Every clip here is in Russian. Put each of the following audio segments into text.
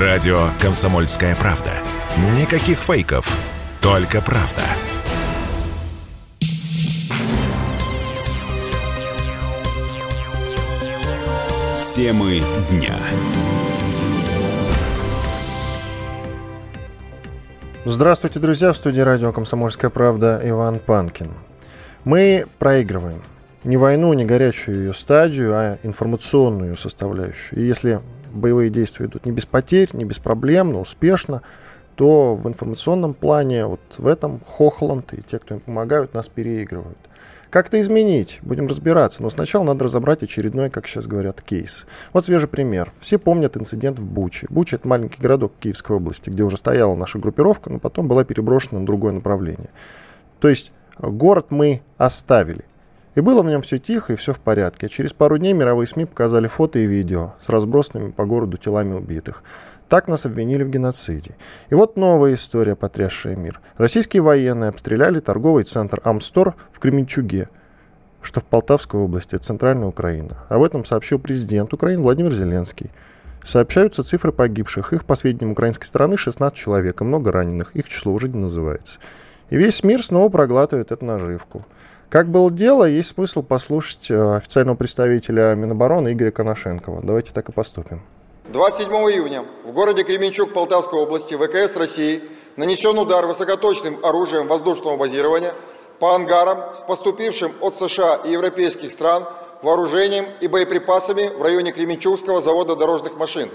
Радио «Комсомольская правда». Никаких фейков, только правда. Темы дня. Здравствуйте, друзья! В студии радио «Комсомольская правда» Иван Панкин. Мы проигрываем не войну, не горячую ее стадию, а информационную составляющую. И если боевые действия идут не без потерь, не без проблем, но успешно, то в информационном плане вот в этом Хохланд и те, кто им помогают, нас переигрывают. Как это изменить? Будем разбираться. Но сначала надо разобрать очередной, как сейчас говорят, кейс. Вот свежий пример. Все помнят инцидент в Буче. Буча — это маленький городок Киевской области, где уже стояла наша группировка, но потом была переброшена на другое направление. То есть город мы оставили. И было в нем все тихо и все в порядке. через пару дней мировые СМИ показали фото и видео с разбросанными по городу телами убитых. Так нас обвинили в геноциде. И вот новая история, потрясшая мир. Российские военные обстреляли торговый центр Амстор в Кременчуге, что в Полтавской области, центральная Украина. Об этом сообщил президент Украины Владимир Зеленский. Сообщаются цифры погибших. Их, по сведениям украинской стороны, 16 человек и много раненых. Их число уже не называется. И весь мир снова проглатывает эту наживку. Как было дело, есть смысл послушать э, официального представителя Минобороны Игоря Коношенкова. Давайте так и поступим. 27 июня в городе Кременчуг Полтавской области ВКС России нанесен удар высокоточным оружием воздушного базирования по ангарам с поступившим от США и европейских стран вооружением и боеприпасами в районе Кременчугского завода дорожных машин.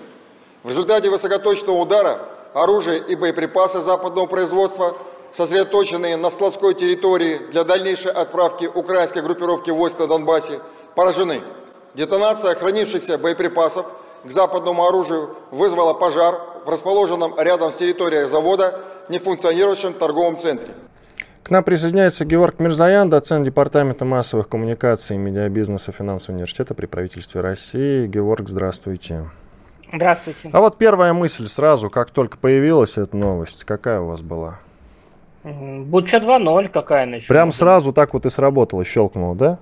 В результате высокоточного удара оружие и боеприпасы западного производства – сосредоточенные на складской территории для дальнейшей отправки украинской группировки войск на Донбассе, поражены. Детонация хранившихся боеприпасов к западному оружию вызвала пожар в расположенном рядом с территорией завода нефункционирующем торговом центре. К нам присоединяется Георг Мирзаян, доцент Департамента массовых коммуникаций и медиабизнеса Финансового университета при правительстве России. Георг, здравствуйте. Здравствуйте. А вот первая мысль сразу, как только появилась эта новость, какая у вас была? Буча 2.0 какая начала. Прям сразу так вот и сработало, щелкнуло, да?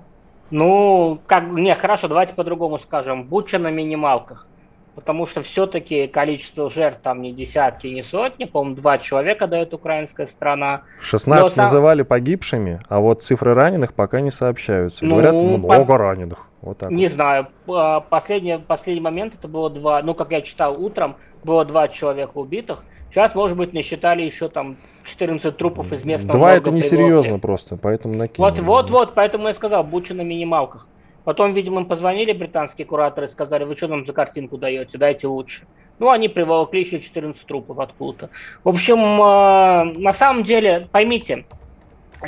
Ну, как, не, хорошо, давайте по-другому скажем. Буча на минималках. Потому что все-таки количество жертв там не десятки, не сотни. По-моему, два человека дает украинская страна. 16 Но называли погибшими, а вот цифры раненых пока не сообщаются. Ну, Говорят, много по... раненых. Вот так не вот. знаю. Последний, последний момент это было два, ну, как я читал утром, было два человека убитых. Сейчас, может быть, насчитали еще там 14 трупов из местного Два это несерьезно просто, поэтому накинули. Вот, вот, вот, поэтому я сказал, Буча на минималках. Потом, видимо, им позвонили британские кураторы и сказали, вы что нам за картинку даете, дайте лучше. Ну, они приволокли еще 14 трупов откуда-то. В общем, э, на самом деле, поймите,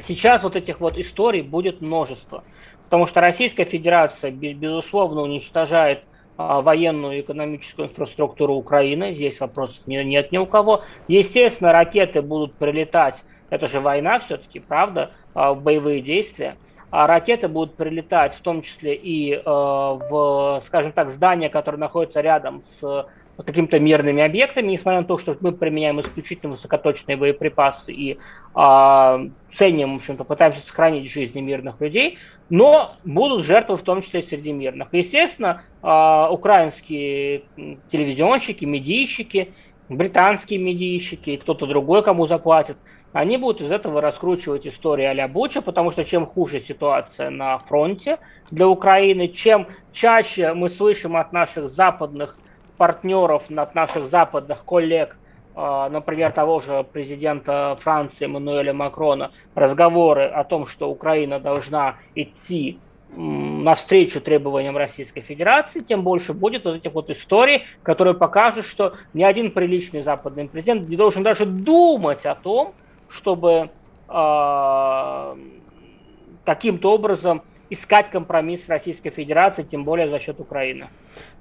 сейчас вот этих вот историй будет множество. Потому что Российская Федерация, безусловно, уничтожает военную и экономическую инфраструктуру Украины. Здесь вопросов нет ни у кого. Естественно, ракеты будут прилетать. Это же война все-таки, правда, а, боевые действия. А ракеты будут прилетать в том числе и э, в, скажем так, здания, которые находятся рядом с какими-то мирными объектами, несмотря на то, что мы применяем исключительно высокоточные боеприпасы и э, ценим, в общем-то, пытаемся сохранить жизни мирных людей, но будут жертвы в том числе среди мирных. Естественно, э, украинские телевизионщики, медийщики, британские медийщики и кто-то другой, кому заплатят, они будут из этого раскручивать историю а-ля Буча, потому что чем хуже ситуация на фронте для Украины, чем чаще мы слышим от наших западных партнеров, от наших западных коллег, а, например, того же президента Франции Эммануэля Макрона, разговоры о том, что Украина должна идти навстречу требованиям Российской Федерации, тем больше будет вот этих вот историй, которые покажут, что ни один приличный западный президент не должен даже думать о том, чтобы э, каким-то образом искать компромисс с Российской Федерацией, тем более за счет Украины.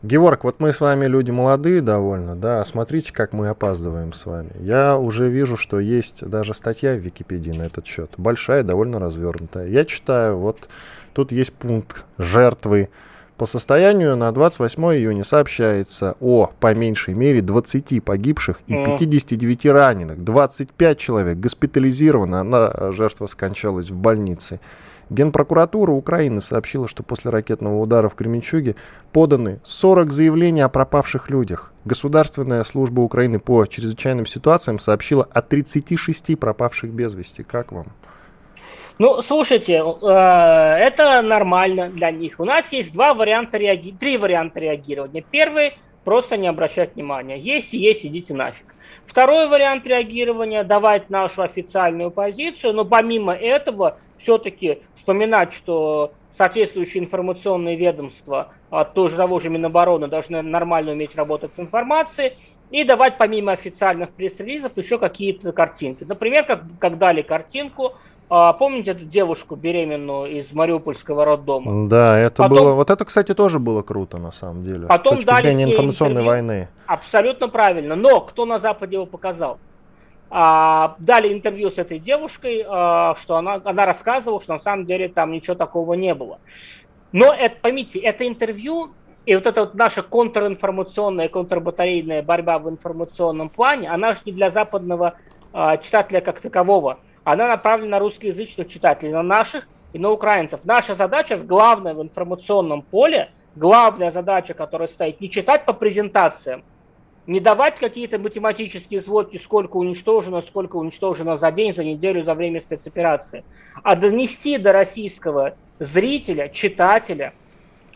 Георг, вот мы с вами люди молодые довольно, да, смотрите, как мы опаздываем с вами. Я уже вижу, что есть даже статья в Википедии на этот счет, большая, довольно развернутая. Я читаю, вот тут есть пункт жертвы. По состоянию на 28 июня сообщается о, по меньшей мере, 20 погибших и 59 раненых. 25 человек госпитализировано, она, жертва скончалась в больнице. Генпрокуратура Украины сообщила, что после ракетного удара в Кременчуге поданы 40 заявлений о пропавших людях. Государственная служба Украины по чрезвычайным ситуациям сообщила о 36 пропавших без вести. Как вам? Ну, слушайте, э, это нормально для них. У нас есть два варианта реаги... три варианта реагирования. Первый – просто не обращать внимания. Есть и есть, идите нафиг. Второй вариант реагирования – давать нашу официальную позицию, но помимо этого все-таки вспоминать, что соответствующие информационные ведомства от того же, того же Минобороны должны нормально уметь работать с информацией и давать помимо официальных пресс-релизов еще какие-то картинки. Например, как, как дали картинку – а, помните эту девушку беременную из Мариупольского роддома? Да, это потом, было. Вот это, кстати, тоже было круто на самом деле. Потом с точки дали зрения информационной интервью. войны. Абсолютно правильно. Но кто на Западе его показал? А, дали интервью с этой девушкой, а, что она, она рассказывала, что на самом деле там ничего такого не было. Но это, поймите, это интервью и вот эта вот наша контринформационная, контрбатарейная борьба в информационном плане, она же не для западного а, читателя как такового она направлена на русскоязычных читателей, на наших и на украинцев. Наша задача, главная в информационном поле, главная задача, которая стоит, не читать по презентациям, не давать какие-то математические сводки, сколько уничтожено, сколько уничтожено за день, за неделю, за время спецоперации, а донести до российского зрителя, читателя,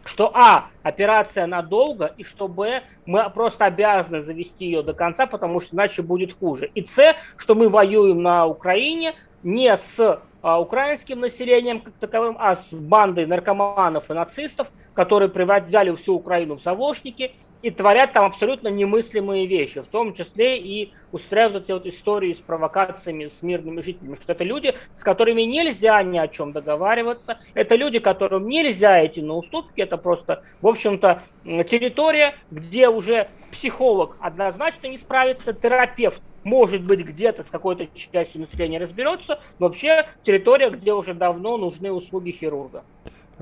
что А, операция надолго, и что Б, мы просто обязаны завести ее до конца, потому что иначе будет хуже. И С, что мы воюем на Украине не с а, украинским населением как таковым, а с бандой наркоманов и нацистов, которые взяли всю Украину в заложники и творят там абсолютно немыслимые вещи, в том числе и устраивают эти вот истории с провокациями с мирными жителями, что это люди, с которыми нельзя ни о чем договариваться, это люди, которым нельзя идти на уступки, это просто, в общем-то, территория, где уже психолог однозначно не справится, терапевт может быть, где-то с какой-то частью населения разберется, но вообще территория, где уже давно нужны услуги хирурга.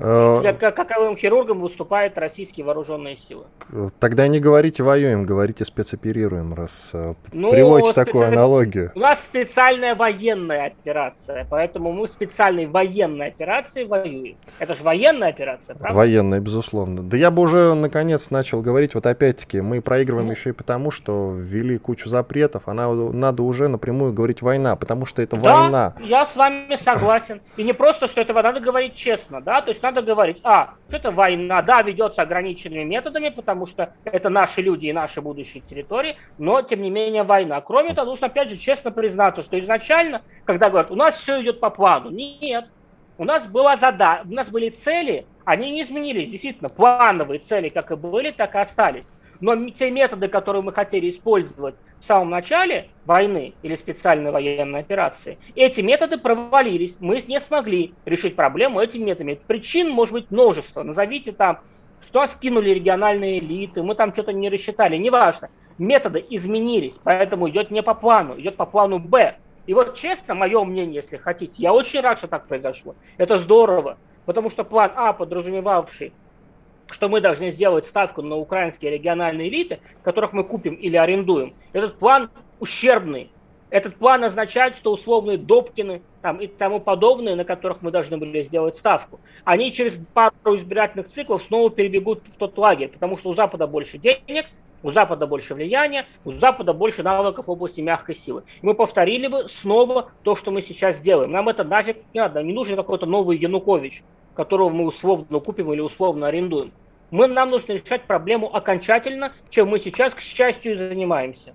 Э, каковым хирургом выступают российские вооруженные силы. Тогда не говорите воюем, говорите спецоперируем, раз э, ну, приводите специ... такую аналогию. У нас специальная военная операция, поэтому мы в специальной военной операции воюем. Это же военная операция, правда? Военная, безусловно. Да я бы уже наконец начал говорить, вот опять-таки, мы проигрываем ну. еще и потому, что ввели кучу запретов, а надо, надо уже напрямую говорить война, потому что это да, война. я с вами согласен. И не просто, что это надо говорить честно, да, то есть надо говорить, а, это война, да, ведется ограниченными методами, потому что это наши люди и наши будущие территории, но, тем не менее, война. Кроме того, нужно, опять же, честно признаться, что изначально, когда говорят, у нас все идет по плану, нет, у нас была задача, у нас были цели, они не изменились, действительно, плановые цели как и были, так и остались. Но те методы, которые мы хотели использовать в самом начале войны или специальной военной операции, эти методы провалились. Мы не смогли решить проблему этими методами. Причин может быть множество. Назовите там, что скинули региональные элиты, мы там что-то не рассчитали, неважно. Методы изменились, поэтому идет не по плану, идет по плану Б. И вот честно, мое мнение, если хотите, я очень рад, что так произошло. Это здорово, потому что план А, подразумевавший что мы должны сделать ставку на украинские региональные элиты, которых мы купим или арендуем, этот план ущербный. Этот план означает, что условные Добкины там, и тому подобное, на которых мы должны были сделать ставку, они через пару избирательных циклов снова перебегут в тот лагерь, потому что у Запада больше денег, у Запада больше влияния, у Запада больше навыков в области мягкой силы. Мы повторили бы снова то, что мы сейчас делаем. Нам это нафиг не надо, не нужен какой-то новый Янукович, которого мы условно купим или условно арендуем. Мы, нам нужно решать проблему окончательно, чем мы сейчас, к счастью, и занимаемся.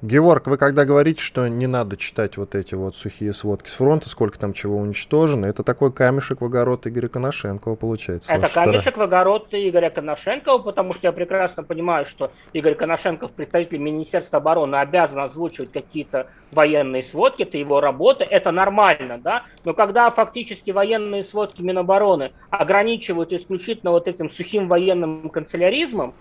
Георг, вы когда говорите, что не надо читать вот эти вот сухие сводки с фронта, сколько там чего уничтожено, это такой камешек в огород Игоря Коношенкова получается. Это камешек стороны. в огород Игоря Коношенкова, потому что я прекрасно понимаю, что Игорь Коношенков, представитель Министерства обороны, обязан озвучивать какие-то военные сводки, это его работа, это нормально, да, но когда фактически военные сводки Минобороны ограничивают исключительно вот этим сухим военным канцеляризмом,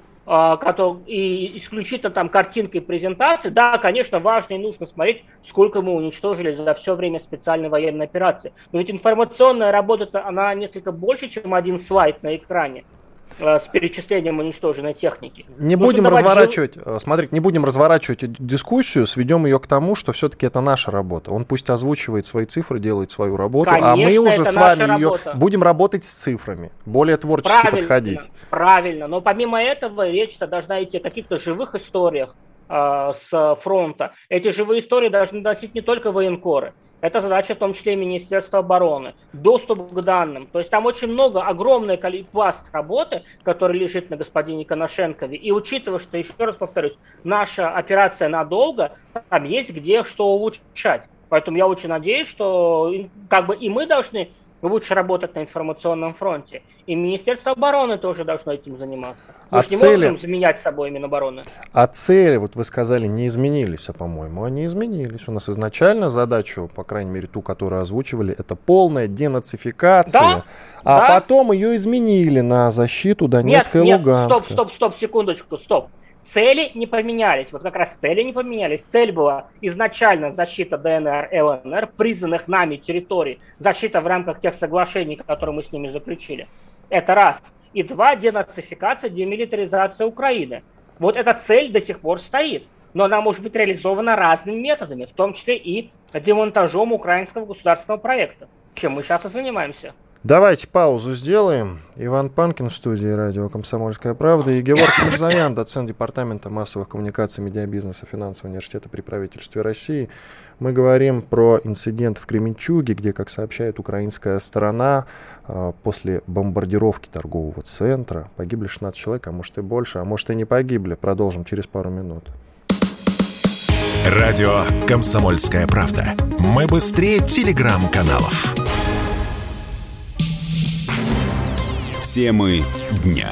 и исключительно там картинкой презентации, да, конечно, важно и нужно смотреть, сколько мы уничтожили за все время специальной военной операции. Но ведь информационная работа, она несколько больше, чем один слайд на экране. Э, с перечислением уничтоженной техники. Не Нужно будем разворачивать, жив... Э, смотрите, не будем разворачивать дискуссию, сведем ее к тому, что все-таки это наша работа. Он пусть озвучивает свои цифры, делает свою работу, Конечно, а мы уже с вами ее будем работать с цифрами, более творчески правильно, подходить. Правильно, но помимо этого речь-то должна идти о каких-то живых историях э, с фронта. Эти живые истории должны носить не только военкоры. Это задача в том числе и Министерства обороны. Доступ к данным. То есть там очень много, огромный пласт работы, который лежит на господине Коношенкове. И учитывая, что, еще раз повторюсь, наша операция надолго, там есть где что улучшать. Поэтому я очень надеюсь, что как бы и мы должны лучше работать на информационном фронте. И Министерство обороны тоже должно этим заниматься. Мы а не цели... можем заменять собой Минобороны. А цели, вот вы сказали, не изменились, а по-моему, они изменились. У нас изначально задачу, по крайней мере, ту, которую озвучивали, это полная денацификация. Да? А да? потом ее изменили на защиту Донецка нет, и Луганска. Нет, стоп, стоп, стоп, секундочку, стоп цели не поменялись. Вот как раз цели не поменялись. Цель была изначально защита ДНР, ЛНР, признанных нами территорий, защита в рамках тех соглашений, которые мы с ними заключили. Это раз. И два, денацификация, демилитаризация Украины. Вот эта цель до сих пор стоит. Но она может быть реализована разными методами, в том числе и демонтажом украинского государственного проекта, чем мы сейчас и занимаемся. Давайте паузу сделаем. Иван Панкин в студии радио «Комсомольская правда» и Георг Мирзаян, доцент Департамента массовых коммуникаций, медиабизнеса финансового университета при правительстве России. Мы говорим про инцидент в Кременчуге, где, как сообщает украинская сторона, а, после бомбардировки торгового центра погибли 16 человек, а может и больше, а может и не погибли. Продолжим через пару минут. Радио «Комсомольская правда». Мы быстрее телеграм-каналов. Темы дня.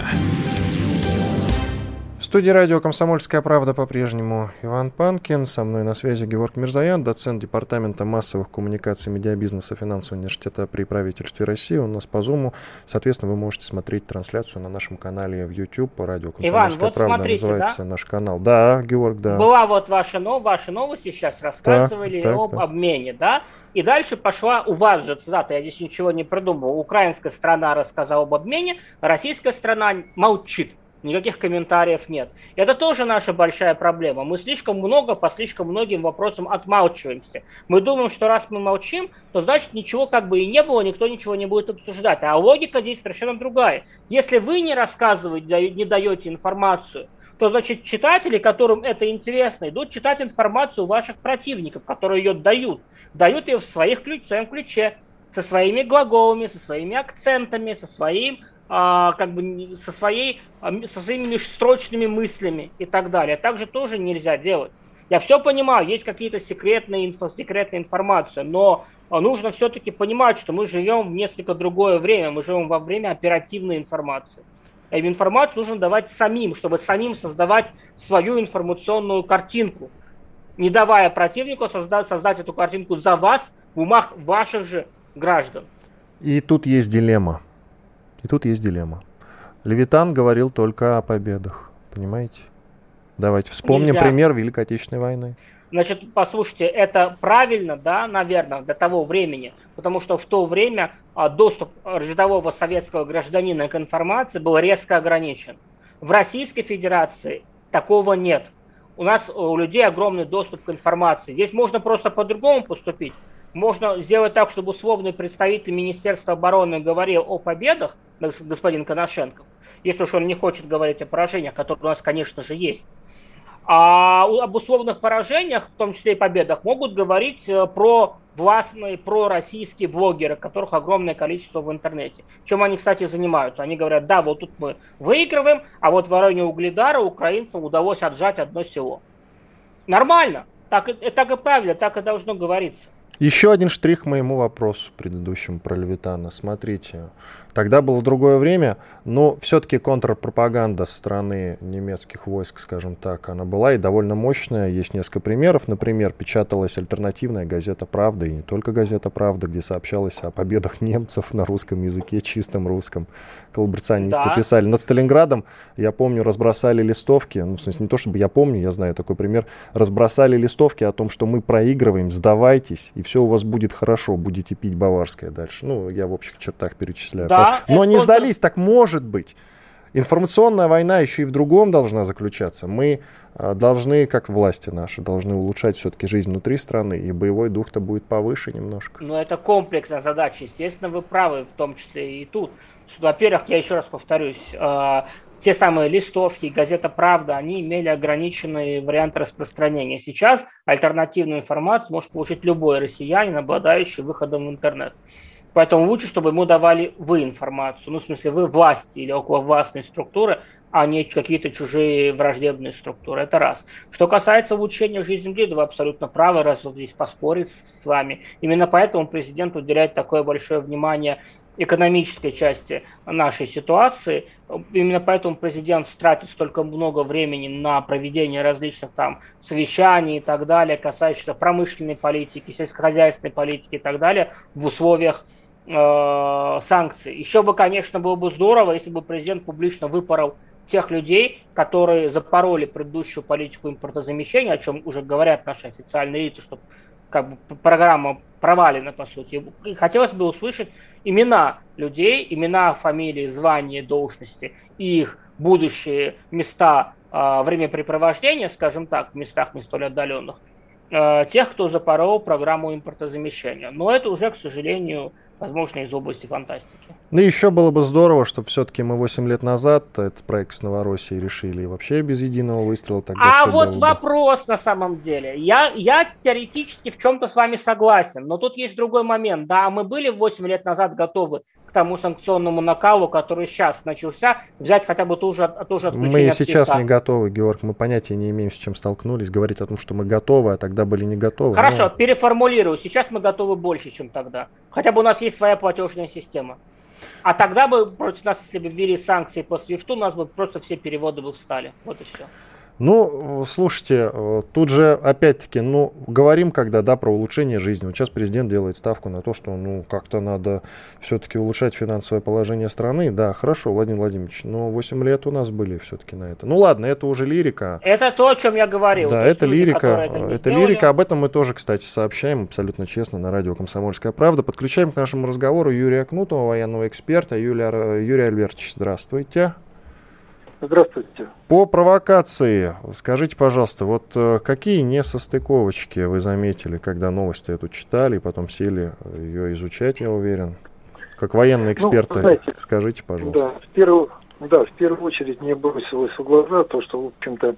В студии радио «Комсомольская правда» по-прежнему Иван Панкин. Со мной на связи Георг Мирзаян, доцент Департамента массовых коммуникаций медиабизнеса финансового университета при правительстве России. У нас по Зуму. Соответственно, вы можете смотреть трансляцию на нашем канале в YouTube по радио «Комсомольская Иван, вот правда». Смотрите, называется да? наш канал. Да, Георг, да. Была вот ваша, но, ваши новости сейчас рассказывали так, так, об так. обмене, да? И дальше пошла у вас же цитата, я здесь ничего не придумал. Украинская страна рассказала об обмене, российская страна молчит. Никаких комментариев нет. Это тоже наша большая проблема. Мы слишком много по слишком многим вопросам отмалчиваемся. Мы думаем, что раз мы молчим, то значит ничего как бы и не было, никто ничего не будет обсуждать. А логика здесь совершенно другая. Если вы не рассказываете, не даете информацию, то значит читатели, которым это интересно, идут читать информацию ваших противников, которые ее дают дают ее в, своих ключ, в своем ключе, со своими глаголами, со своими акцентами, со своим как бы со своей а, со своими межстрочными мыслями и так далее. Также тоже нельзя делать. Я все понимаю, есть какие-то секретные инфо, секретная информация, но нужно все-таки понимать, что мы живем в несколько другое время, мы живем во время оперативной информации. И информацию нужно давать самим, чтобы самим создавать свою информационную картинку не давая противнику создать, создать эту картинку за вас в умах ваших же граждан. И тут есть дилемма. И тут есть дилемма. Левитан говорил только о победах, понимаете? Давайте вспомним Нельзя. пример Великой Отечественной войны. Значит, послушайте, это правильно, да, наверное, до того времени, потому что в то время а, доступ рядового советского гражданина к информации был резко ограничен. В Российской Федерации такого нет у нас у людей огромный доступ к информации. Здесь можно просто по-другому поступить. Можно сделать так, чтобы условный представитель Министерства обороны говорил о победах, господин Коношенков, если уж он не хочет говорить о поражениях, которые у нас, конечно же, есть. А об условных поражениях, в том числе и победах, могут говорить э, про властные пророссийские блогеры, которых огромное количество в интернете. Чем они, кстати, занимаются? Они говорят, да, вот тут мы выигрываем, а вот в районе Угледара украинцам удалось отжать одно село. Нормально. Так, так и правильно, так и должно говориться. Еще один штрих моему вопросу предыдущему про Левитана. Смотрите, тогда было другое время, но все-таки контрпропаганда со стороны немецких войск, скажем так, она была и довольно мощная. Есть несколько примеров. Например, печаталась альтернативная газета «Правда», и не только газета «Правда», где сообщалось о победах немцев на русском языке, чистом русском. Коллаборационисты да. писали. Над Сталинградом, я помню, разбросали листовки, ну, в смысле, не то чтобы я помню, я знаю такой пример, разбросали листовки о том, что мы проигрываем, сдавайтесь, и все у вас будет хорошо, будете пить баварское дальше. Ну, я в общих чертах перечисляю. Да, Но не сдались, так может быть. информационная война еще и в другом должна заключаться. Мы э, должны, как власти наши, должны улучшать все-таки жизнь внутри страны, и боевой дух-то будет повыше немножко. Но это комплексная задача. Естественно, вы правы, в том числе и тут. Во-первых, я еще раз повторюсь, э, те самые листовки, газета «Правда», они имели ограниченный вариант распространения. Сейчас альтернативную информацию может получить любой россиянин, обладающий выходом в интернет. Поэтому лучше, чтобы ему давали вы информацию, ну, в смысле, вы власти или около властной структуры, а не какие-то чужие враждебные структуры. Это раз. Что касается улучшения жизни людей, вы абсолютно правы, раз вот здесь поспорить с вами. Именно поэтому президент уделяет такое большое внимание экономической части нашей ситуации. Именно поэтому президент тратит столько много времени на проведение различных там совещаний и так далее, касающихся промышленной политики, сельскохозяйственной политики и так далее в условиях э, санкций. Еще бы, конечно, было бы здорово, если бы президент публично выпорол тех людей, которые запороли предыдущую политику импортозамещения, о чем уже говорят наши официальные лица, что как бы программа провалена, по сути. И хотелось бы услышать имена людей, имена, фамилии, звания, должности и их будущие места э, времяпрепровождения, скажем так, в местах не столь отдаленных, э, тех, кто запорол программу импортозамещения. Но это уже, к сожалению, возможно, из области фантастики. Ну, еще было бы здорово, что все-таки мы 8 лет назад этот проект с Новороссией решили и вообще без единого выстрела тогда А вот вопрос бы. на самом деле. Я, я теоретически в чем-то с вами согласен, но тут есть другой момент. Да, мы были 8 лет назад готовы тому санкционному накалу, который сейчас начался, взять хотя бы ту же, ту же Мы сейчас не готовы, Георг, мы понятия не имеем, с чем столкнулись. Говорить о том, что мы готовы, а тогда были не готовы. Хорошо, но... переформулирую. Сейчас мы готовы больше, чем тогда. Хотя бы у нас есть своя платежная система. А тогда бы против нас, если бы ввели санкции по SWIFT, у нас бы просто все переводы бы встали. Вот и все. Ну, слушайте, э, тут же, опять-таки, ну, говорим когда, да, про улучшение жизни. Вот сейчас президент делает ставку на то, что, ну, как-то надо все-таки улучшать финансовое положение страны. Да, хорошо, Владимир Владимирович, но 8 лет у нас были все-таки на это. Ну, ладно, это уже лирика. Это то, о чем я говорил. Да, это люди, лирика. Это, это лирика. Об этом мы тоже, кстати, сообщаем абсолютно честно на радио «Комсомольская правда». Подключаем к нашему разговору Юрия Кнутова, военного эксперта. Юлия, Юрий Альбертович, здравствуйте. Здравствуйте. По провокации, скажите, пожалуйста, вот э, какие несостыковочки вы заметили, когда новости эту читали, и потом сели ее изучать, я уверен? Как военные ну, эксперты, ну, знаете, скажите, пожалуйста. Да, в первую, да, в первую очередь мне бросилось в глаза то, что, в общем-то,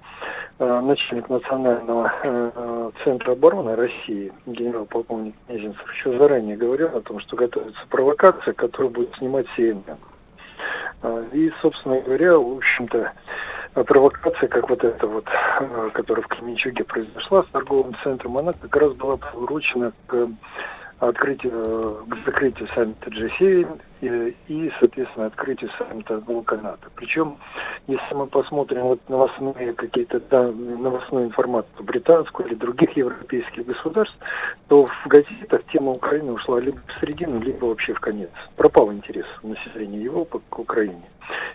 э, начальник Национального э, центра обороны России, генерал-полковник Мезенцев, еще заранее говорил о том, что готовится провокация, которая будет снимать CNN. А, и, собственно говоря, в общем-то, провокация, как вот эта вот, а, которая в Кременчуге произошла с торговым центром, она как раз была приурочена к открытию, к закрытию саммита G7 и, и, соответственно, открытию саммита Волканата. Причем, если мы посмотрим вот новостные какие-то да, новостную информацию британскую или других европейских государств, то в газетах тема Украины ушла либо в середину, либо вообще в конец. Пропал интерес населения Европы к Украине.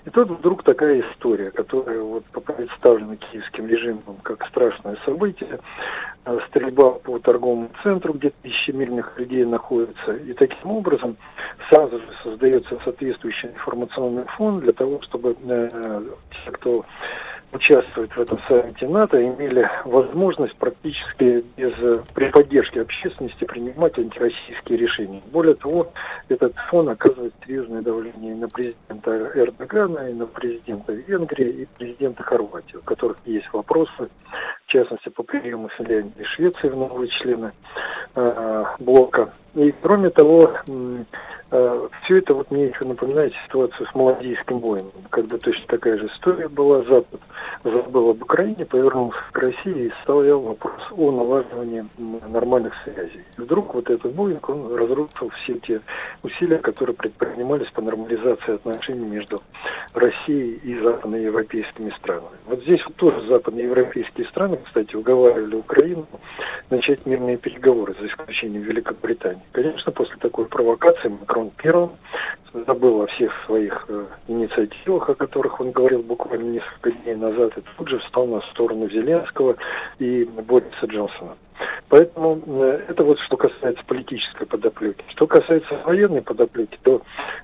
И тут вдруг такая история, которая вот представлена киевским режимом как страшное событие, а, стрельба по торговому центру, где тысячи мирных людей находятся, и таким образом сразу же создается соответствующий информационный фон для того, чтобы э, те, кто участвуют в этом саммите НАТО, имели возможность практически без, при поддержке общественности принимать антироссийские решения. Более того, этот фон оказывает серьезное давление на президента Эрдогана, и на президента Венгрии, и президента Хорватии, у которых есть вопросы, частности, по приему Финляндии и Швеции в новые члены э, блока. И кроме того, э, все это вот мне еще напоминает ситуацию с Малазийским воином, когда точно такая же история была. Запад забыл об Украине, повернулся к России и стоял вопрос о налаживании нормальных связей. И вдруг вот этот Боинг, он разрушил все те усилия, которые предпринимались по нормализации отношений между Россией и западноевропейскими странами. Вот здесь вот тоже западноевропейские страны, кстати, уговаривали Украину начать мирные переговоры, за исключением Великобритании. Конечно, после такой провокации Макрон первым забыл о всех своих э, инициативах, о которых он говорил буквально несколько дней назад, и тут же встал на сторону Зеленского и Бориса Джонсона. Поэтому э, это вот что касается политической подоплеки. Что касается военной подоплеки, то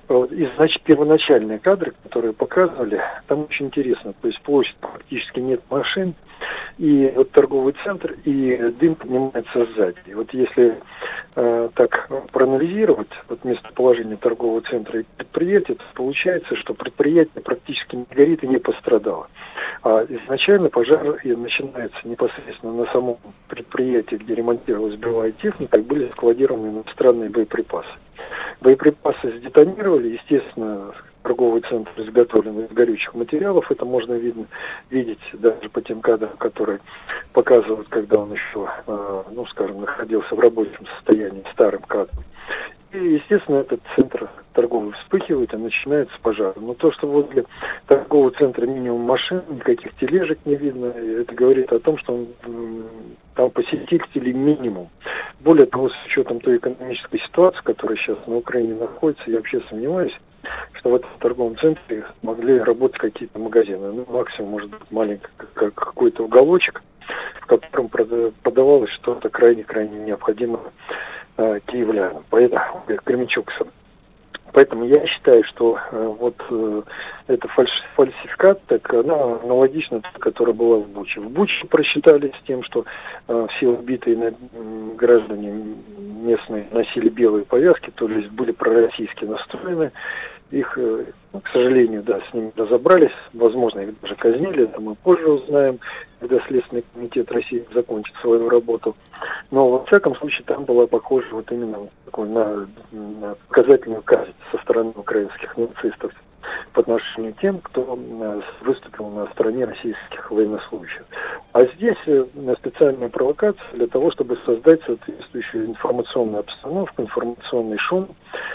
из значит, первоначальные кадры, которые показывали, там очень интересно. То есть площадь практически нет машин, и вот торговый центр, и дым поднимается сзади. И вот если э, так проанализировать вот местоположение торгового центра и предприятия, то получается, что предприятие практически не горит и не пострадало. А изначально пожар начинается непосредственно на самом предприятии, где ремонтировалась боевая техника, и были складированы иностранные боеприпасы. Боеприпасы сдетонировали, естественно, торговый центр изготовлен из горючих материалов. Это можно видно, видеть даже по тем кадрам, которые показывают, когда он еще, э, ну, скажем, находился в рабочем состоянии, старым кадром. И, естественно, этот центр торговый вспыхивает и начинается пожар. Но то, что возле торгового центра минимум машин, никаких тележек не видно, это говорит о том, что он, там посетителей минимум. Более того, с учетом той экономической ситуации, которая сейчас на Украине находится, я вообще сомневаюсь, что в этом торговом центре могли работать какие-то магазины. Ну, максимум, может быть, маленький как какой-то уголочек, в котором продавалось что-то крайне-крайне необходимое э, киевлянам. Поэтому, кременчугцам. Поэтому я считаю, что э, вот э, эта фальш, так она аналогична которая была в Буче. В Буче просчитали с тем, что э, все убитые граждане местные носили белые повязки, то есть были пророссийски настроены. Их, э, к сожалению, да, с ними разобрались, возможно, их даже казнили, это мы позже узнаем, когда Следственный комитет России закончит свою работу. Но, во всяком случае, там была похожа вот именно на, на показательную казнь со стороны украинских нацистов по отношению к тем, кто э, выступил на стороне российских военнослужащих. А здесь э, специальная провокация для того, чтобы создать соответствующую информационную обстановку, информационный шум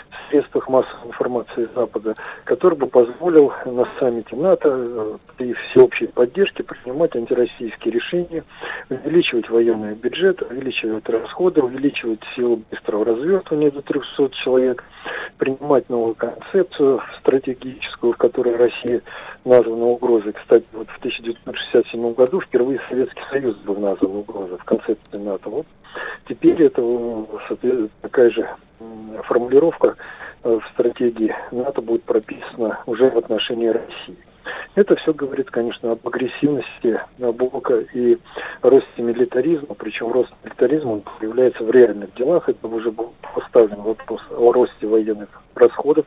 в средствах массовой информации Запада, который бы позволил на саммите НАТО э, при всеобщей поддержке принимать антироссийские решения, увеличивать военный бюджет, увеличивать расходы, увеличивать силу быстрого развертывания до 300 человек, принимать новую концепцию стратегическую, в которой Россия названа угрозой. Кстати, вот в 1967 году впервые Советский Союз был назван угрозой в концепции НАТО. Вот теперь это такая же формулировка э, в стратегии НАТО будет прописана уже в отношении России. Это все говорит, конечно, об агрессивности Набока и росте милитаризма, причем рост милитаризма он появляется в реальных делах. Это уже был поставлен вопрос о росте военных расходов,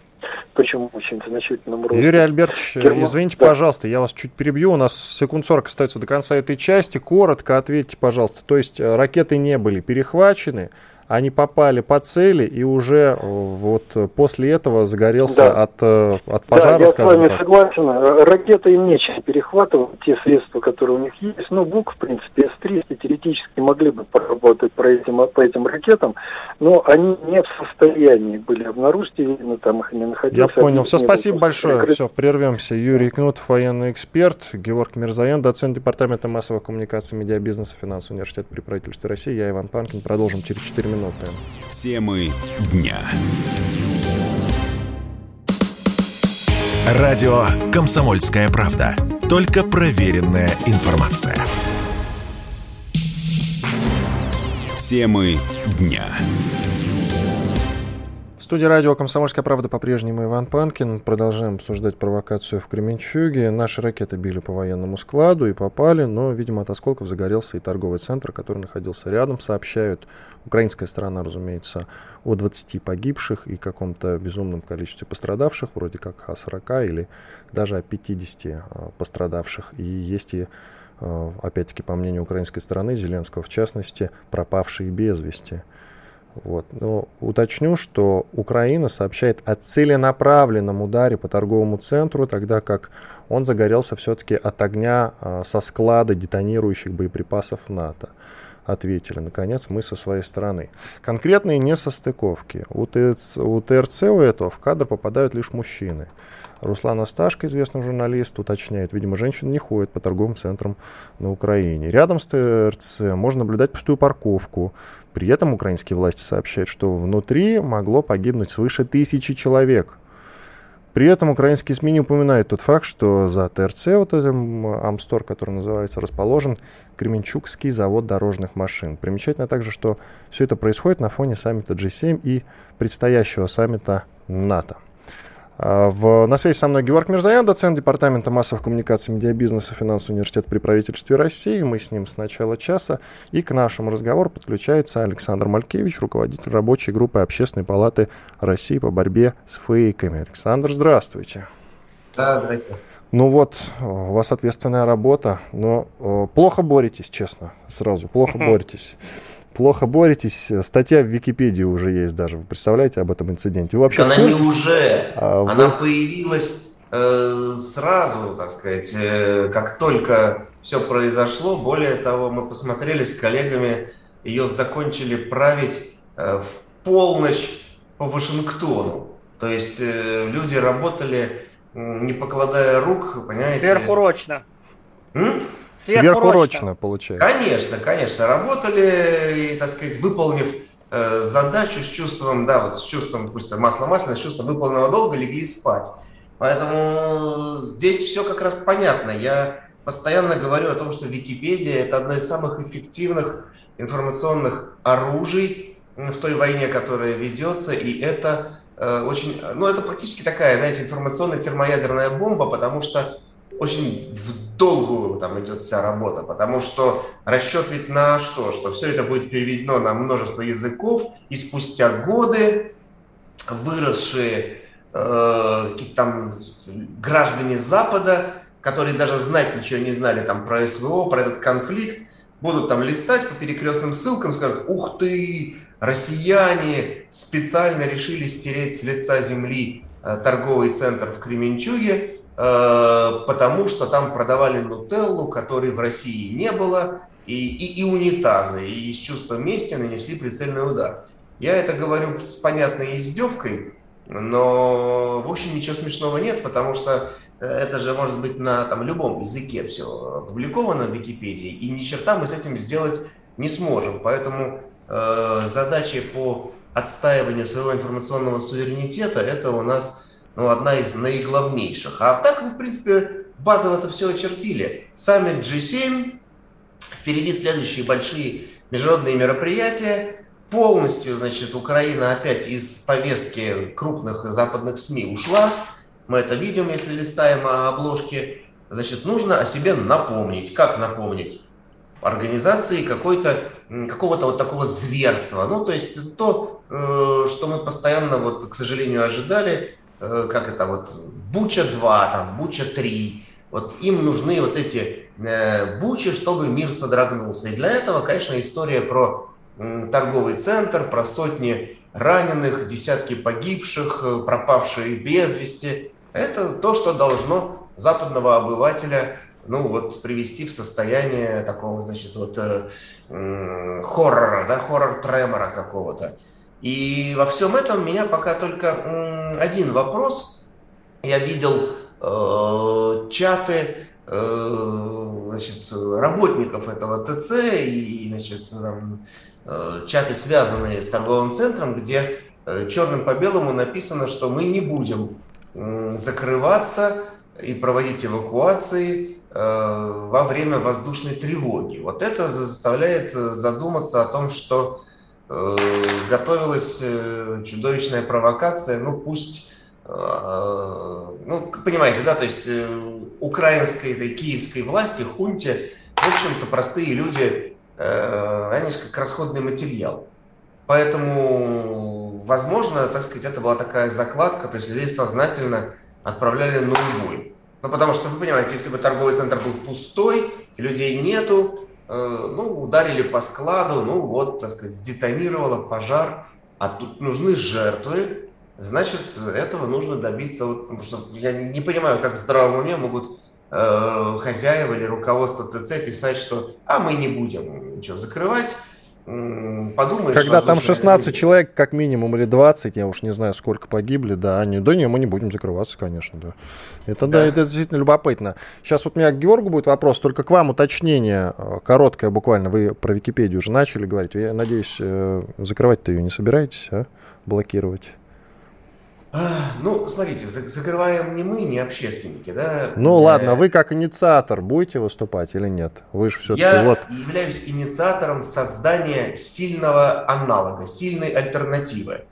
причем очень значительном росте. Юрий Альбертович, Герман... извините, да. пожалуйста, я вас чуть перебью, у нас секунд 40 остается до конца этой части. Коротко ответьте, пожалуйста, то есть э, ракеты не были перехвачены, они попали по цели, и уже э, вот после этого загорелся да. от, э, от пожара, да, я с вами так. согласен. Ракеты им нечем перехватывать, те средства, которые у них есть. Ну, БУК, в принципе, С-300 теоретически могли бы поработать по этим, по этим ракетам, но они не в состоянии были обнаружить, и, видно, там их не находилось. Я понял. Все, спасибо большое. Прикрыт. Все, прервемся. Юрий Кнутов, военный эксперт, Георг Мирзаян, доцент Департамента массовых коммуникаций, медиабизнеса, финансового университета при правительстве России. Я Иван Панкин. Продолжим через 4 минуты минуты. Темы дня. Радио «Комсомольская правда». Только проверенная информация. Темы дня студии радио «Комсомольская правда» по-прежнему Иван Панкин. Продолжаем обсуждать провокацию в Кременчуге. Наши ракеты били по военному складу и попали, но, видимо, от осколков загорелся и торговый центр, который находился рядом. Сообщают украинская сторона, разумеется, о 20 погибших и каком-то безумном количестве пострадавших, вроде как о 40 или даже о 50 а, пострадавших. И есть и а, опять-таки, по мнению украинской стороны, Зеленского в частности, пропавшие без вести. Вот. Но уточню, что Украина сообщает о целенаправленном ударе по торговому центру, тогда как он загорелся все-таки от огня а, со склада детонирующих боеприпасов НАТО. Ответили, наконец, мы со своей стороны. Конкретные несостыковки. У, ТЦ, у ТРЦ у этого в кадр попадают лишь мужчины. Руслан Асташко, известный журналист, уточняет, видимо, женщины не ходят по торговым центрам на Украине. Рядом с ТРЦ можно наблюдать пустую парковку. При этом украинские власти сообщают, что внутри могло погибнуть свыше тысячи человек. При этом украинские СМИ не упоминают тот факт, что за ТРЦ, вот этим Амстор, который называется, расположен Кременчугский завод дорожных машин. Примечательно также, что все это происходит на фоне саммита G7 и предстоящего саммита НАТО. А, в, на связи со мной Георг Мирзаян, доцент Департамента массовых коммуникаций, медиабизнеса, финансового университета при правительстве России. Мы с ним с начала часа. И к нашему разговору подключается Александр Малькевич, руководитель рабочей группы Общественной палаты России по борьбе с фейками. Александр, здравствуйте. Да, здравствуйте. Ну вот, у вас ответственная работа, но плохо боретесь, честно, сразу, плохо боретесь плохо боретесь. Статья в Википедии уже есть даже. Вы представляете об этом инциденте? Вы вообще Она не уже. А, вы... Она появилась э, сразу, так сказать, э, как только все произошло. Более того, мы посмотрели с коллегами, ее закончили править э, в полночь по Вашингтону. То есть э, люди работали, не покладая рук, понимаете? Сверхурочно. М? Сверхурочно, получается. Конечно, конечно. Работали, и, так сказать, выполнив э, задачу с чувством, да, вот с чувством, пусть масло масляное, с чувством выполненного долга, легли спать. Поэтому здесь все как раз понятно. Я постоянно говорю о том, что Википедия – это одно из самых эффективных информационных оружий в той войне, которая ведется, и это э, очень, ну, это практически такая, знаете, информационная термоядерная бомба, потому что очень в долгую там идет вся работа, потому что расчет ведь на что? Что все это будет переведено на множество языков, и спустя годы выросшие э, какие-то там граждане Запада, которые даже знать ничего не знали там про СВО, про этот конфликт, будут там листать по перекрестным ссылкам, скажут, ух ты, россияне специально решили стереть с лица земли э, торговый центр в Кременчуге, потому что там продавали нутеллу, которой в России не было, и, и, и унитазы, и с чувством мести нанесли прицельный удар. Я это говорю с понятной издевкой, но в общем ничего смешного нет, потому что э, это же может быть на там, любом языке все опубликовано в Википедии, и ни черта мы с этим сделать не сможем. Поэтому э, задачи по отстаиванию своего информационного суверенитета это у нас ну, одна из наиглавнейших. А так вы, в принципе, базово это все очертили. Саммит G7, впереди следующие большие международные мероприятия. Полностью, значит, Украина опять из повестки крупных западных СМИ ушла. Мы это видим, если листаем обложки. Значит, нужно о себе напомнить. Как напомнить? Организации какой-то какого-то вот такого зверства. Ну, то есть то, э, что мы постоянно, вот, к сожалению, ожидали, Э, как это вот, Буча 2, там, Буча 3. Вот им нужны вот эти э, бучи, чтобы мир содрогнулся. И для этого, конечно, история про торговый центр, про сотни раненых, десятки погибших, э, пропавшие без вести. Это то, что должно западного обывателя ну вот привести в состояние такого, значит, вот э, хоррора, да, хоррор-тремора какого-то. И во всем этом меня пока только один вопрос. Я видел э, чаты э, значит, работников этого ТЦ и значит, там, э, чаты, связанные с торговым центром, где э, черным по белому написано, что мы не будем закрываться и проводить эвакуации э, во время воздушной тревоги. Вот это заставляет э, задуматься о том, что готовилась э, чудовищная провокация, ну пусть, э, ну понимаете, да, то есть украинской, этой киевской власти, хунте, в общем-то простые люди, они же как расходный материал. Поэтому, возможно, так сказать, это была такая закладка, то есть людей сознательно отправляли на убой. Ну, потому что, вы понимаете, если бы торговый центр был пустой, людей нету, Э, ну, ударили по складу, ну вот, так сказать, сдетонировало пожар, а тут нужны жертвы, значит, этого нужно добиться. Вот, потому что я не понимаю, как в здравом уме могут э, хозяева или руководство ТЦ писать, что «а мы не будем ничего закрывать», подумаешь... Когда там 16 люди. человек, как минимум, или 20, я уж не знаю, сколько погибли, да, они, да не, мы не будем закрываться, конечно, да. Это, да. да, это действительно любопытно. Сейчас вот у меня к Георгу будет вопрос, только к вам уточнение, э, короткое буквально, вы про Википедию уже начали говорить, я надеюсь, э, закрывать-то ее не собираетесь, а? Блокировать? Ну, смотрите, закрываем не мы, не общественники, да? Ну ладно, вы как инициатор будете выступать или нет? Вы же все-таки Я вот... являюсь инициатором создания сильного аналога, сильной альтернативы.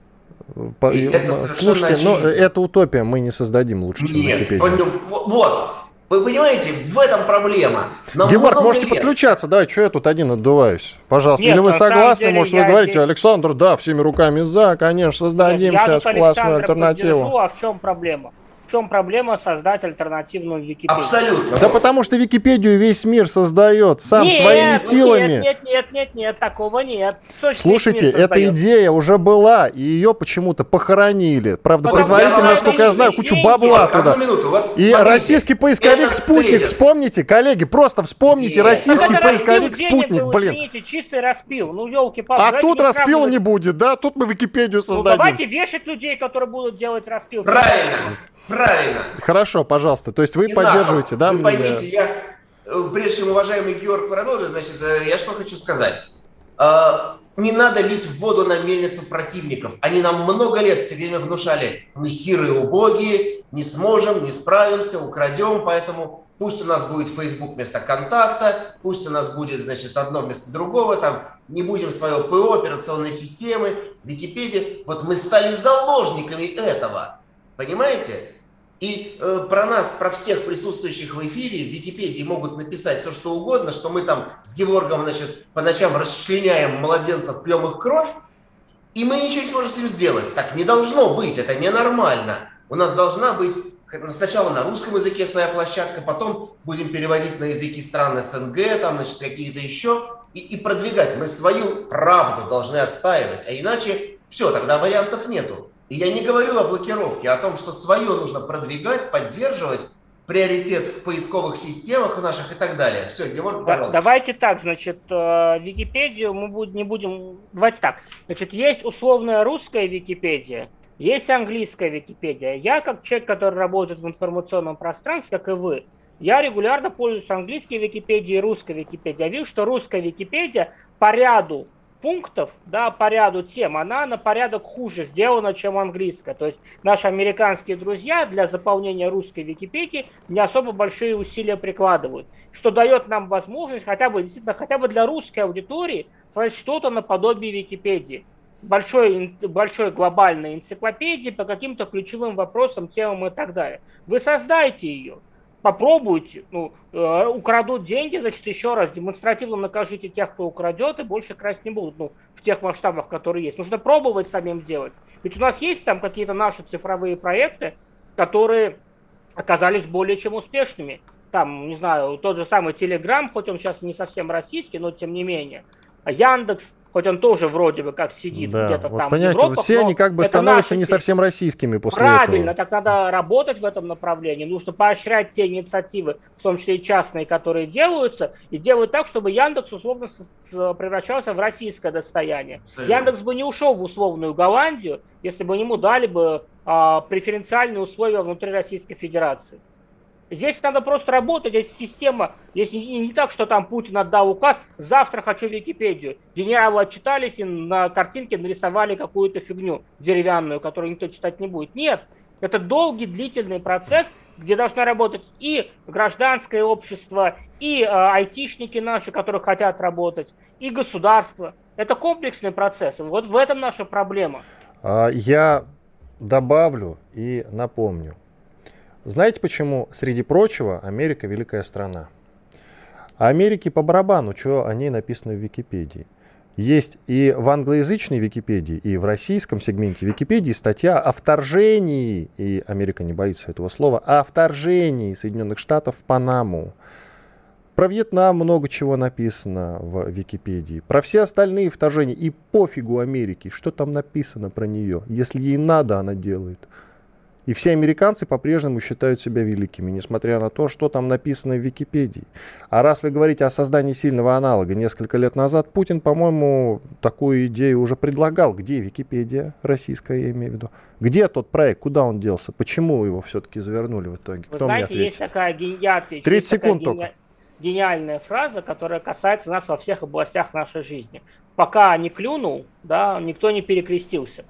По... Это Слушайте, но это утопия, мы не создадим лучше, чем Нет. Вот, вы понимаете, в этом проблема. Нам Георг, можете лет. подключаться, да, что я тут один отдуваюсь? Пожалуйста. Нет, Или вы согласны, деле, может, вы говорите, здесь... Александр, да, всеми руками за, конечно, создадим Нет, сейчас классную альтернативу. Поддержу, а в чем проблема? В чем проблема создать альтернативную Википедию? Абсолютно. Да потому что Википедию весь мир создает сам нет, своими силами. Нет, нет, нет, нет, нет, такого нет. Слушайте, эта идея уже была, и ее почему-то похоронили. Правда, Потому предварительно, насколько я знаю, кучу бабла туда. Минуту, вот, и смотрите, российский поисковик «Спутник», тезис. вспомните, коллеги, просто вспомните, нет. российский поисковик «Спутник», был, блин. Извините, чистый распил, ну елки А тут распил не будет, да? Тут мы Википедию ну, создадим. Ну давайте вешать людей, которые будут делать распил. Правильно. Правильно. Хорошо, пожалуйста. То есть вы не поддерживаете, надо. да? Вы поймите, я, э, прежде чем уважаемый Георг продолжит, значит, э, я что хочу сказать. А, не надо лить в воду на мельницу противников. Они нам много лет все время внушали, мы сирые убогие, не сможем, не справимся, украдем, поэтому пусть у нас будет Facebook вместо контакта, пусть у нас будет, значит, одно вместо другого, там, не будем свое ПО, операционной системы, Википедии. Вот мы стали заложниками этого, понимаете? И э, про нас, про всех присутствующих в эфире в Википедии могут написать все, что угодно, что мы там с Геворгом, значит, по ночам расчленяем младенцев, пьем их кровь, и мы ничего не сможем с этим сделать. Так не должно быть, это ненормально. У нас должна быть сначала на русском языке своя площадка, потом будем переводить на языки стран СНГ, там, значит, какие-то еще, и, и продвигать. Мы свою правду должны отстаивать, а иначе все, тогда вариантов нету. И я не говорю о блокировке, а о том, что свое нужно продвигать, поддерживать, приоритет в поисковых системах наших и так далее. Все, Георг, пожалуйста. Давайте так, значит, э, Википедию мы не будем... Давайте так. Значит, есть условная русская Википедия, есть английская Википедия. Я, как человек, который работает в информационном пространстве, как и вы, я регулярно пользуюсь английской Википедией и русской Википедией. Я вижу, что русская Википедия по ряду пунктов, да, по ряду тем, она на порядок хуже сделана, чем английская. То есть наши американские друзья для заполнения русской Википедии не особо большие усилия прикладывают, что дает нам возможность хотя бы, действительно, хотя бы для русской аудитории создать что-то наподобие Википедии. Большой, большой глобальной энциклопедии по каким-то ключевым вопросам, темам и так далее. Вы создайте ее попробуйте, ну, э, украдут деньги, значит, еще раз демонстративно накажите тех, кто украдет, и больше красть не будут, ну, в тех масштабах, которые есть. Нужно пробовать самим делать. Ведь у нас есть там какие-то наши цифровые проекты, которые оказались более чем успешными. Там, не знаю, тот же самый Telegram, хоть он сейчас не совсем российский, но тем не менее. Яндекс, хоть он тоже вроде бы как сидит да, где-то вот там. Понимаете, Европах, все они как бы становятся не совсем российскими после Правильно, этого. Правильно, так надо работать в этом направлении. Нужно поощрять те инициативы, в том числе и частные, которые делаются, и делать так, чтобы Яндекс условно превращался в российское достояние. Абсолютно. Яндекс бы не ушел в условную Голландию, если бы ему дали бы а, преференциальные условия внутри Российской Федерации. Здесь надо просто работать, здесь система, здесь не, не так, что там Путин отдал указ, завтра хочу Википедию. Генералы отчитались и на картинке нарисовали какую-то фигню деревянную, которую никто читать не будет. Нет, это долгий, длительный процесс, где должно работать и гражданское общество, и э, айтишники наши, которые хотят работать, и государство. Это комплексный процесс. Вот в этом наша проблема. А, я добавлю и напомню. Знаете почему, среди прочего, Америка великая страна? А Америке по барабану, что о ней написано в Википедии. Есть и в англоязычной Википедии, и в российском сегменте Википедии статья о вторжении, и Америка не боится этого слова, о вторжении Соединенных Штатов в Панаму. Про Вьетнам много чего написано в Википедии. Про все остальные вторжения. И пофигу Америке, что там написано про нее. Если ей надо, она делает. И все американцы по-прежнему считают себя великими, несмотря на то, что там написано в Википедии. А раз вы говорите о создании сильного аналога несколько лет назад, Путин, по-моему, такую идею уже предлагал. Где Википедия российская, я имею в виду? Где тот проект? Куда он делся? Почему его все-таки завернули в итоге? Вы Кто знаете, мне ответит? есть такая гениальная... 30 секунд такая только. Гениальная фраза, которая касается нас во всех областях нашей жизни. Пока не клюнул, да, никто не перекрестился.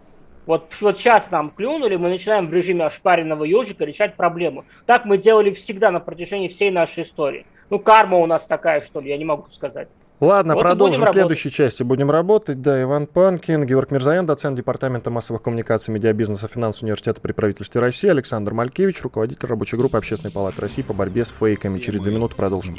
Вот, вот сейчас нам клюнули, мы начинаем в режиме ошпаренного ежика решать проблему. Так мы делали всегда на протяжении всей нашей истории. Ну, карма у нас такая, что ли, я не могу сказать. Ладно, вот продолжим в следующей части. Будем работать. Да, Иван Панкин, Георг Мирзаян, доцент Департамента массовых коммуникаций, медиабизнеса, финансового университета при правительстве России, Александр Малькевич, руководитель рабочей группы Общественной палаты России по борьбе с фейками. Через две минуты продолжим.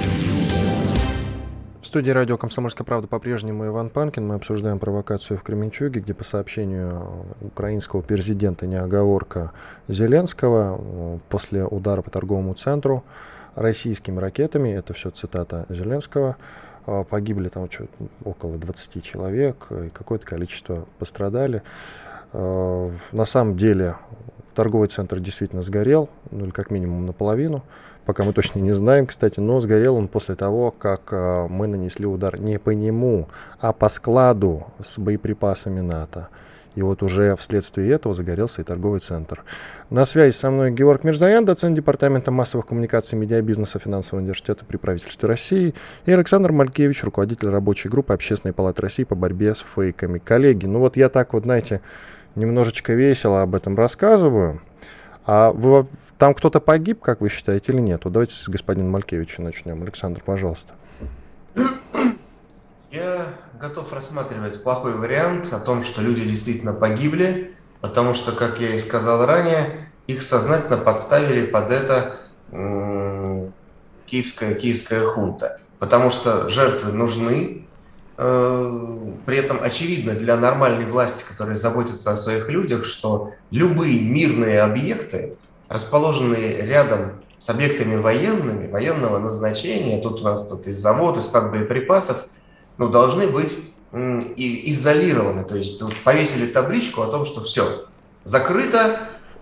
студии радио «Комсомольская правда» по-прежнему Иван Панкин. Мы обсуждаем провокацию в Кременчуге, где по сообщению украинского президента неоговорка Зеленского после удара по торговому центру российскими ракетами, это все цитата Зеленского, а, погибли там около 20 человек, и какое-то количество пострадали. А, на самом деле торговый центр действительно сгорел, ну или как минимум наполовину пока мы точно не знаем, кстати, но сгорел он после того, как э, мы нанесли удар не по нему, а по складу с боеприпасами НАТО. И вот уже вследствие этого загорелся и торговый центр. На связи со мной Георг Мирзаян, доцент Департамента массовых коммуникаций медиабизнеса Финансового университета при правительстве России, и Александр Малькевич, руководитель рабочей группы Общественной палаты России по борьбе с фейками. Коллеги, ну вот я так вот, знаете, немножечко весело об этом рассказываю, а вы, там кто-то погиб, как вы считаете, или нет? Вот давайте с господина Малькевича начнем. Александр, пожалуйста. Я готов рассматривать плохой вариант о том, что люди действительно погибли, потому что, как я и сказал ранее, их сознательно подставили под это киевская, киевская хунта. Потому что жертвы нужны, Э, при этом очевидно для нормальной власти, которая заботится о своих людях, что любые мирные объекты, расположенные рядом с объектами военными, военного назначения, тут у нас тут и завод, и склад боеприпасов, ну, должны быть и изолированы. То есть вот, повесили табличку о том, что все, закрыто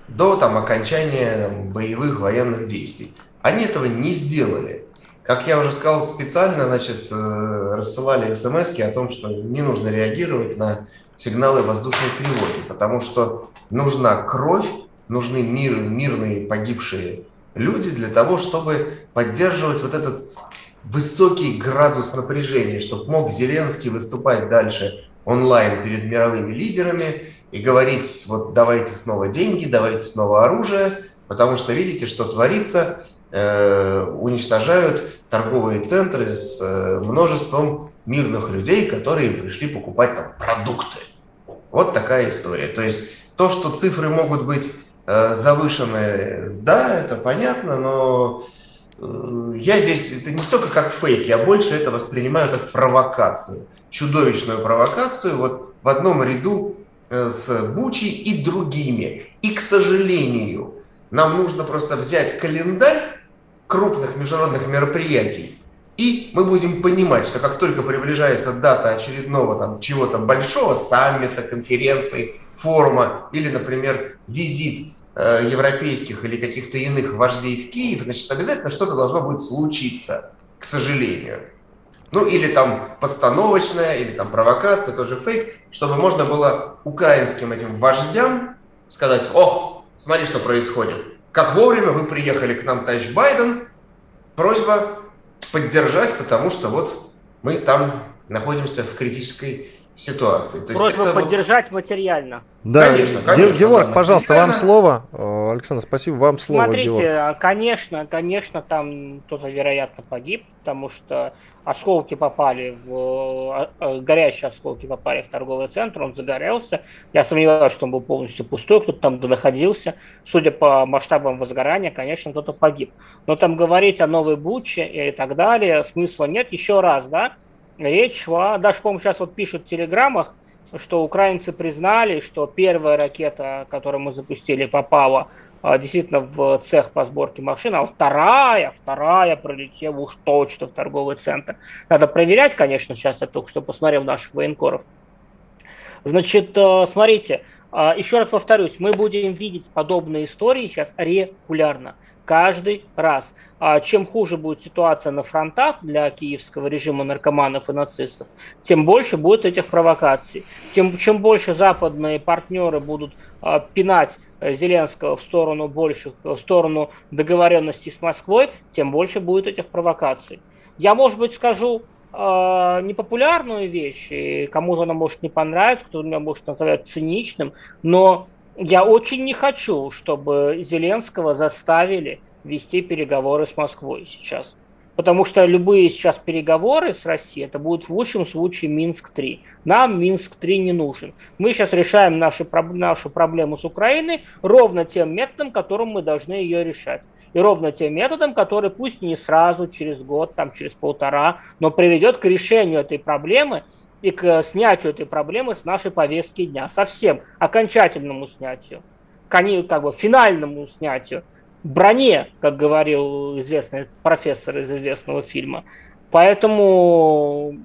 до там, окончания боевых военных действий. Они этого не сделали. Как я уже сказал, специально значит, э, рассылали смс о том, что не нужно реагировать на сигналы воздушной тревоги, потому что нужна кровь, нужны мир, мирные погибшие люди для того, чтобы поддерживать вот этот высокий градус напряжения, чтобы мог Зеленский выступать дальше онлайн перед мировыми лидерами и говорить, вот давайте снова деньги, давайте снова оружие, потому что видите, что творится, Э, уничтожают торговые центры с э, множеством мирных людей, которые пришли покупать там продукты. Вот такая история. То есть то, что цифры могут быть э, завышены, да, это понятно, но я здесь, это не столько как фейк, я больше это воспринимаю как провокацию, чудовищную провокацию, вот в одном ряду с Бучи и другими. И, к сожалению, нам нужно просто взять календарь крупных международных мероприятий. И мы будем понимать, что как только приближается дата очередного там чего-то большого, саммита, конференции, форума или, например, визит э, европейских или каких-то иных вождей в Киев, значит, обязательно что-то должно будет случиться, к сожалению. Ну или там постановочная, или там провокация, тоже фейк, чтобы можно было украинским этим вождям сказать, о, смотри, что происходит как вовремя вы приехали к нам, товарищ Байден. Просьба поддержать, потому что вот мы там находимся в критической ситуации. То Просьба есть поддержать вот... материально. Да, конечно, конечно. Георг, да, пожалуйста, вам слово. Э, Александр, спасибо, вам слово, Смотрите, Георг. конечно, конечно, там кто-то, вероятно, погиб, потому что осколки попали в... Э, э, горящие осколки попали в торговый центр, он загорелся. Я сомневаюсь, что он был полностью пустой, кто-то там находился. Судя по масштабам возгорания, конечно, кто-то погиб. Но там говорить о новой Буче и так далее смысла нет. Еще раз, да, речь шла, даже, по-моему, сейчас вот пишут в телеграммах, что украинцы признали, что первая ракета, которую мы запустили, попала а, действительно в цех по сборке машин, а вторая, вторая пролетела уж точно в торговый центр. Надо проверять, конечно, сейчас я только что посмотрел наших военкоров. Значит, э, смотрите, А, еще раз повторюсь, мы будем видеть подобные истории сейчас регулярно, каждый раз. А чем хуже будет ситуация на фронтах для киевского режима наркоманов и нацистов, тем больше будет этих провокаций. Тем, чем больше западные партнеры будут а, пинать э, Зеленского в сторону больших, в сторону договоренности с Москвой, тем больше будет этих провокаций. Я, может быть, скажу э, непопулярную вещь, и кому-то она может не понравиться, кто-то меня может называть циничным, но я очень не хочу, чтобы Зеленского заставили вести переговоры с Москвой сейчас. Потому что любые сейчас переговоры с Россией, это будет в лучшем случае Минск-3. Нам Минск-3 не нужен. Мы сейчас решаем наши, нашу проблему с Украиной ровно тем методом, которым мы должны ее решать. И ровно тем методом, который пусть не сразу, через год, там, через полтора, но приведет к решению этой проблемы и к снятию этой проблемы с нашей повестки дня. Совсем окончательному снятию, как бы финальному снятию броне, как говорил известный профессор из известного фильма. Поэтому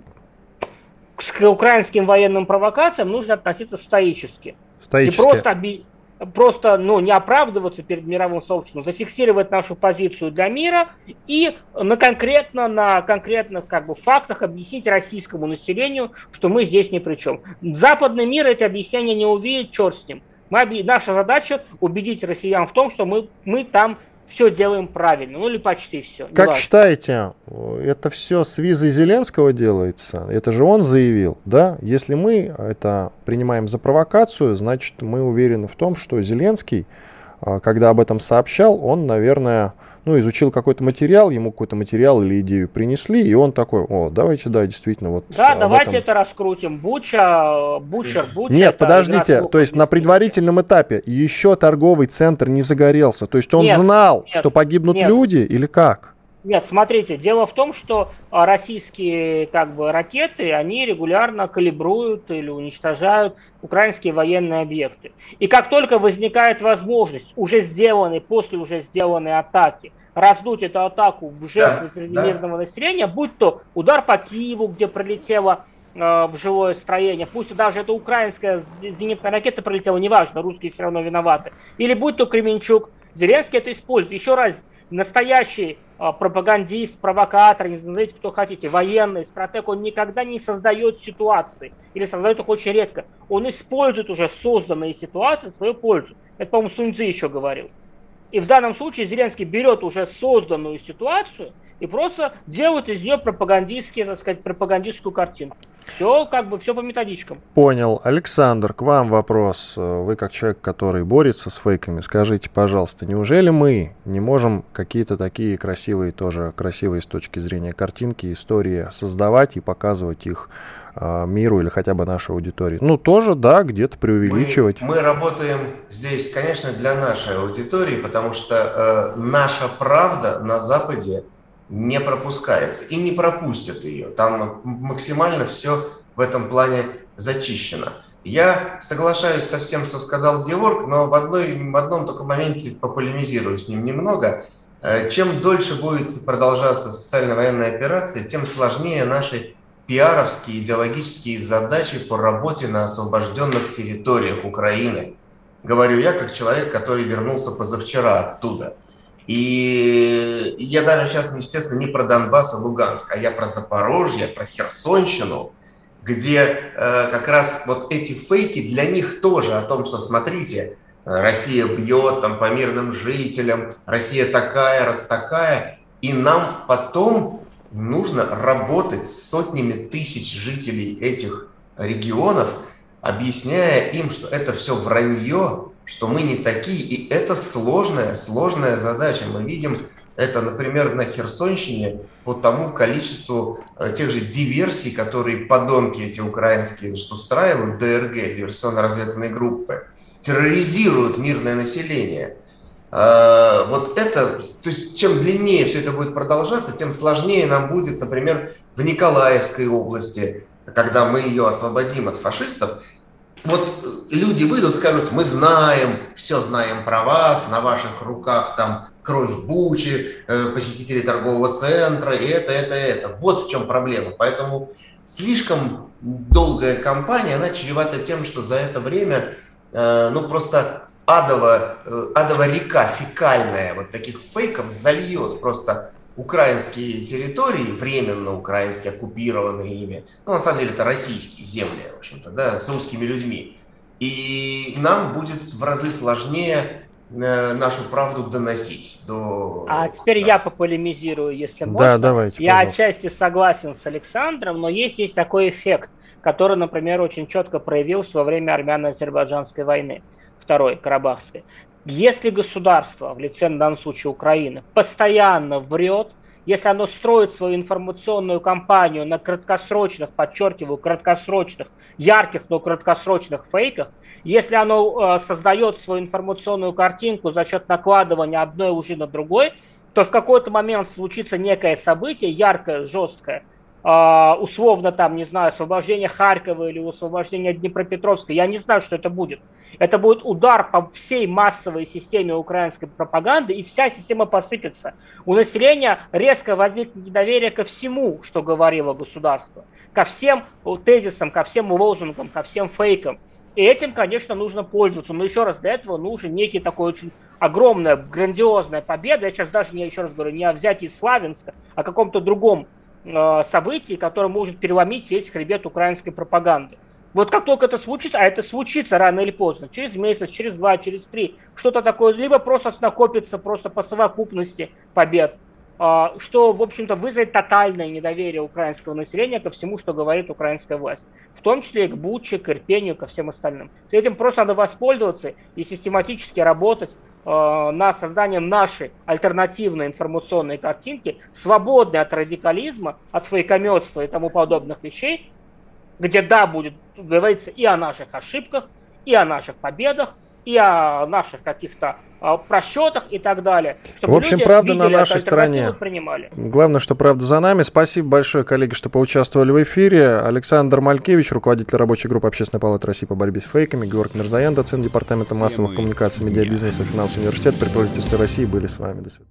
к украинским военным провокациям нужно относиться стоически. Стоически. И просто, просто ну, не оправдываться перед мировым сообществом, зафиксировать нашу позицию для мира и на конкретно на конкретных как бы, фактах объяснить российскому населению, что мы здесь ни при чем. Западный мир эти объяснения не увидит, черт с ним. Мы, наша задача убедить россиян в том, что мы, мы там все делаем правильно, ну или почти все. Как важно. считаете, это все с визой Зеленского делается? Это же он заявил, да? Если мы это принимаем за провокацию, значит мы уверены в том, что Зеленский, а, когда об этом сообщал, он, наверное, ну, изучил какой-то материал, ему какой-то материал или идею принесли, и он такой, о, давайте, да, действительно, вот. Да, давайте этом... это раскрутим. Буча, Бучер, Буча. Нет, подождите, то есть на предварительном этапе еще торговый центр не загорелся, то есть он нет, знал, нет, что погибнут нет. люди или как? Нет, смотрите, дело в том, что а, российские как бы ракеты, они регулярно калибруют или уничтожают украинские военные объекты. И как только возникает возможность уже сделанной, после уже сделанной атаки, раздуть эту атаку в жертвы да, среди да. мирного населения, будь то удар по Киеву, где пролетела в жилое строение, пусть даже это украинская зенитная ракета пролетела, неважно, русские все равно виноваты, или будь то Кременчук, Зеленский это использует. Еще раз, настоящий пропагандист, провокатор, не знаете, кто хотите, военный, стратег, он никогда не создает ситуации или создает их очень редко. Он использует уже созданные ситуации в свою пользу. Это, по-моему, Суньцзы еще говорил. И в данном случае Зеленский берет уже созданную ситуацию и просто делает из нее пропагандистские, так сказать, пропагандистскую картинку. Все как бы, все по методичкам. Понял. Александр, к вам вопрос. Вы как человек, который борется с фейками, скажите, пожалуйста, неужели мы не можем какие-то такие красивые, тоже красивые с точки зрения картинки, истории создавать и показывать их э, миру или хотя бы нашей аудитории? Ну, тоже, да, где-то преувеличивать. Мы, мы работаем здесь, конечно, для нашей аудитории, потому что э, наша правда на Западе не пропускается и не пропустят ее. Там максимально все в этом плане зачищено. Я соглашаюсь со всем, что сказал Георг, но в, одной, в одном только моменте пополемизирую с ним немного. Э, чем дольше будет продолжаться специальная военная операция, тем сложнее наши пиаровские идеологические задачи по работе на освобожденных территориях Украины. Говорю я как человек, который вернулся позавчера оттуда – и я даже сейчас, естественно, не про Донбасс и Луганск, а я про Запорожье, про Херсонщину, где э, как раз вот эти фейки для них тоже о том, что, смотрите, Россия бьет там по мирным жителям, Россия такая, раз такая, и нам потом нужно работать с сотнями тысяч жителей этих регионов, объясняя им, что это все вранье, что мы не такие, и это сложная, сложная задача. Мы видим это, например, на Херсонщине по тому количеству э, тех же диверсий, которые подонки эти украинские что устраивают, ДРГ, диверсионно-разведывательные группы, терроризируют мирное население. Э, вот это, то есть чем длиннее все это будет продолжаться, тем сложнее нам будет, например, в Николаевской области, когда мы ее освободим от фашистов, вот люди выйдут, скажут, мы знаем, все знаем про вас, на ваших руках там кровь Бучи, э, посетители торгового центра, и это, это, это. Вот в чем проблема. Поэтому слишком долгая кампания, она чревата тем, что за это время э, ну просто адово, э, адово река фекальная вот таких фейков зальет просто украинские территории, временно украинские, оккупированные ими, ну, на самом деле, это российские земли, в общем-то, да, с русскими людьми. И нам будет в разы сложнее э, нашу правду доносить до... А теперь да. я пополемизирую, если можно. Да, давайте. Я пожалуйста. отчасти согласен с Александром, но есть, есть такой эффект, который, например, очень четко проявился во время армяно-азербайджанской войны, второй, Карабахской. Если государство, в лице на данном случае Украины, постоянно врет, если оно строит свою информационную кампанию на краткосрочных, подчеркиваю, краткосрочных, ярких, но краткосрочных фейках, если оно э, создает свою информационную картинку за счет накладывания одной уже на другой, то в какой-то момент случится некое событие, яркое, жесткое, условно там, не знаю, освобождение Харькова или освобождение Днепропетровска, я не знаю, что это будет. Это будет удар по всей массовой системе украинской пропаганды, и вся система посыпется. У населения резко возникнет недоверие ко всему, что говорило государство, ко всем тезисам, ко всем лозунгам, ко всем фейкам. И этим, конечно, нужно пользоваться. Но еще раз, для этого нужен некий такой очень огромная, грандиозная победа. Я сейчас даже, не, еще раз говорю, не о взятии Славянска, а о каком-то другом э, событии, которое может переломить весь хребет украинской пропаганды. Вот как только это случится, а это случится рано или поздно, через месяц, через два, через три, что-то такое, либо просто накопится просто по совокупности побед, а, что, в общем-то, вызовет тотальное недоверие украинского населения ко всему, что говорит украинская власть. В том числе и к Буче, к Ирпению, ко всем остальным. С этим просто надо воспользоваться и систематически работать над созданием нашей альтернативной информационной картинки, свободной от радикализма, от фейкометства и тому подобных вещей, где да, будет говориться и о наших ошибках, и о наших победах, и о наших каких-то просчетах и так далее. В общем, правда на нашей стороне. Главное, что правда за нами. Спасибо большое, коллеги, что поучаствовали в эфире. Александр Малькевич, руководитель рабочей группы Общественной палаты России по борьбе с фейками, Георг Мирзаян, доцент Департамента массовых коммуникаций, медиабизнеса, финансового университета при правительстве России были с вами. До свидания.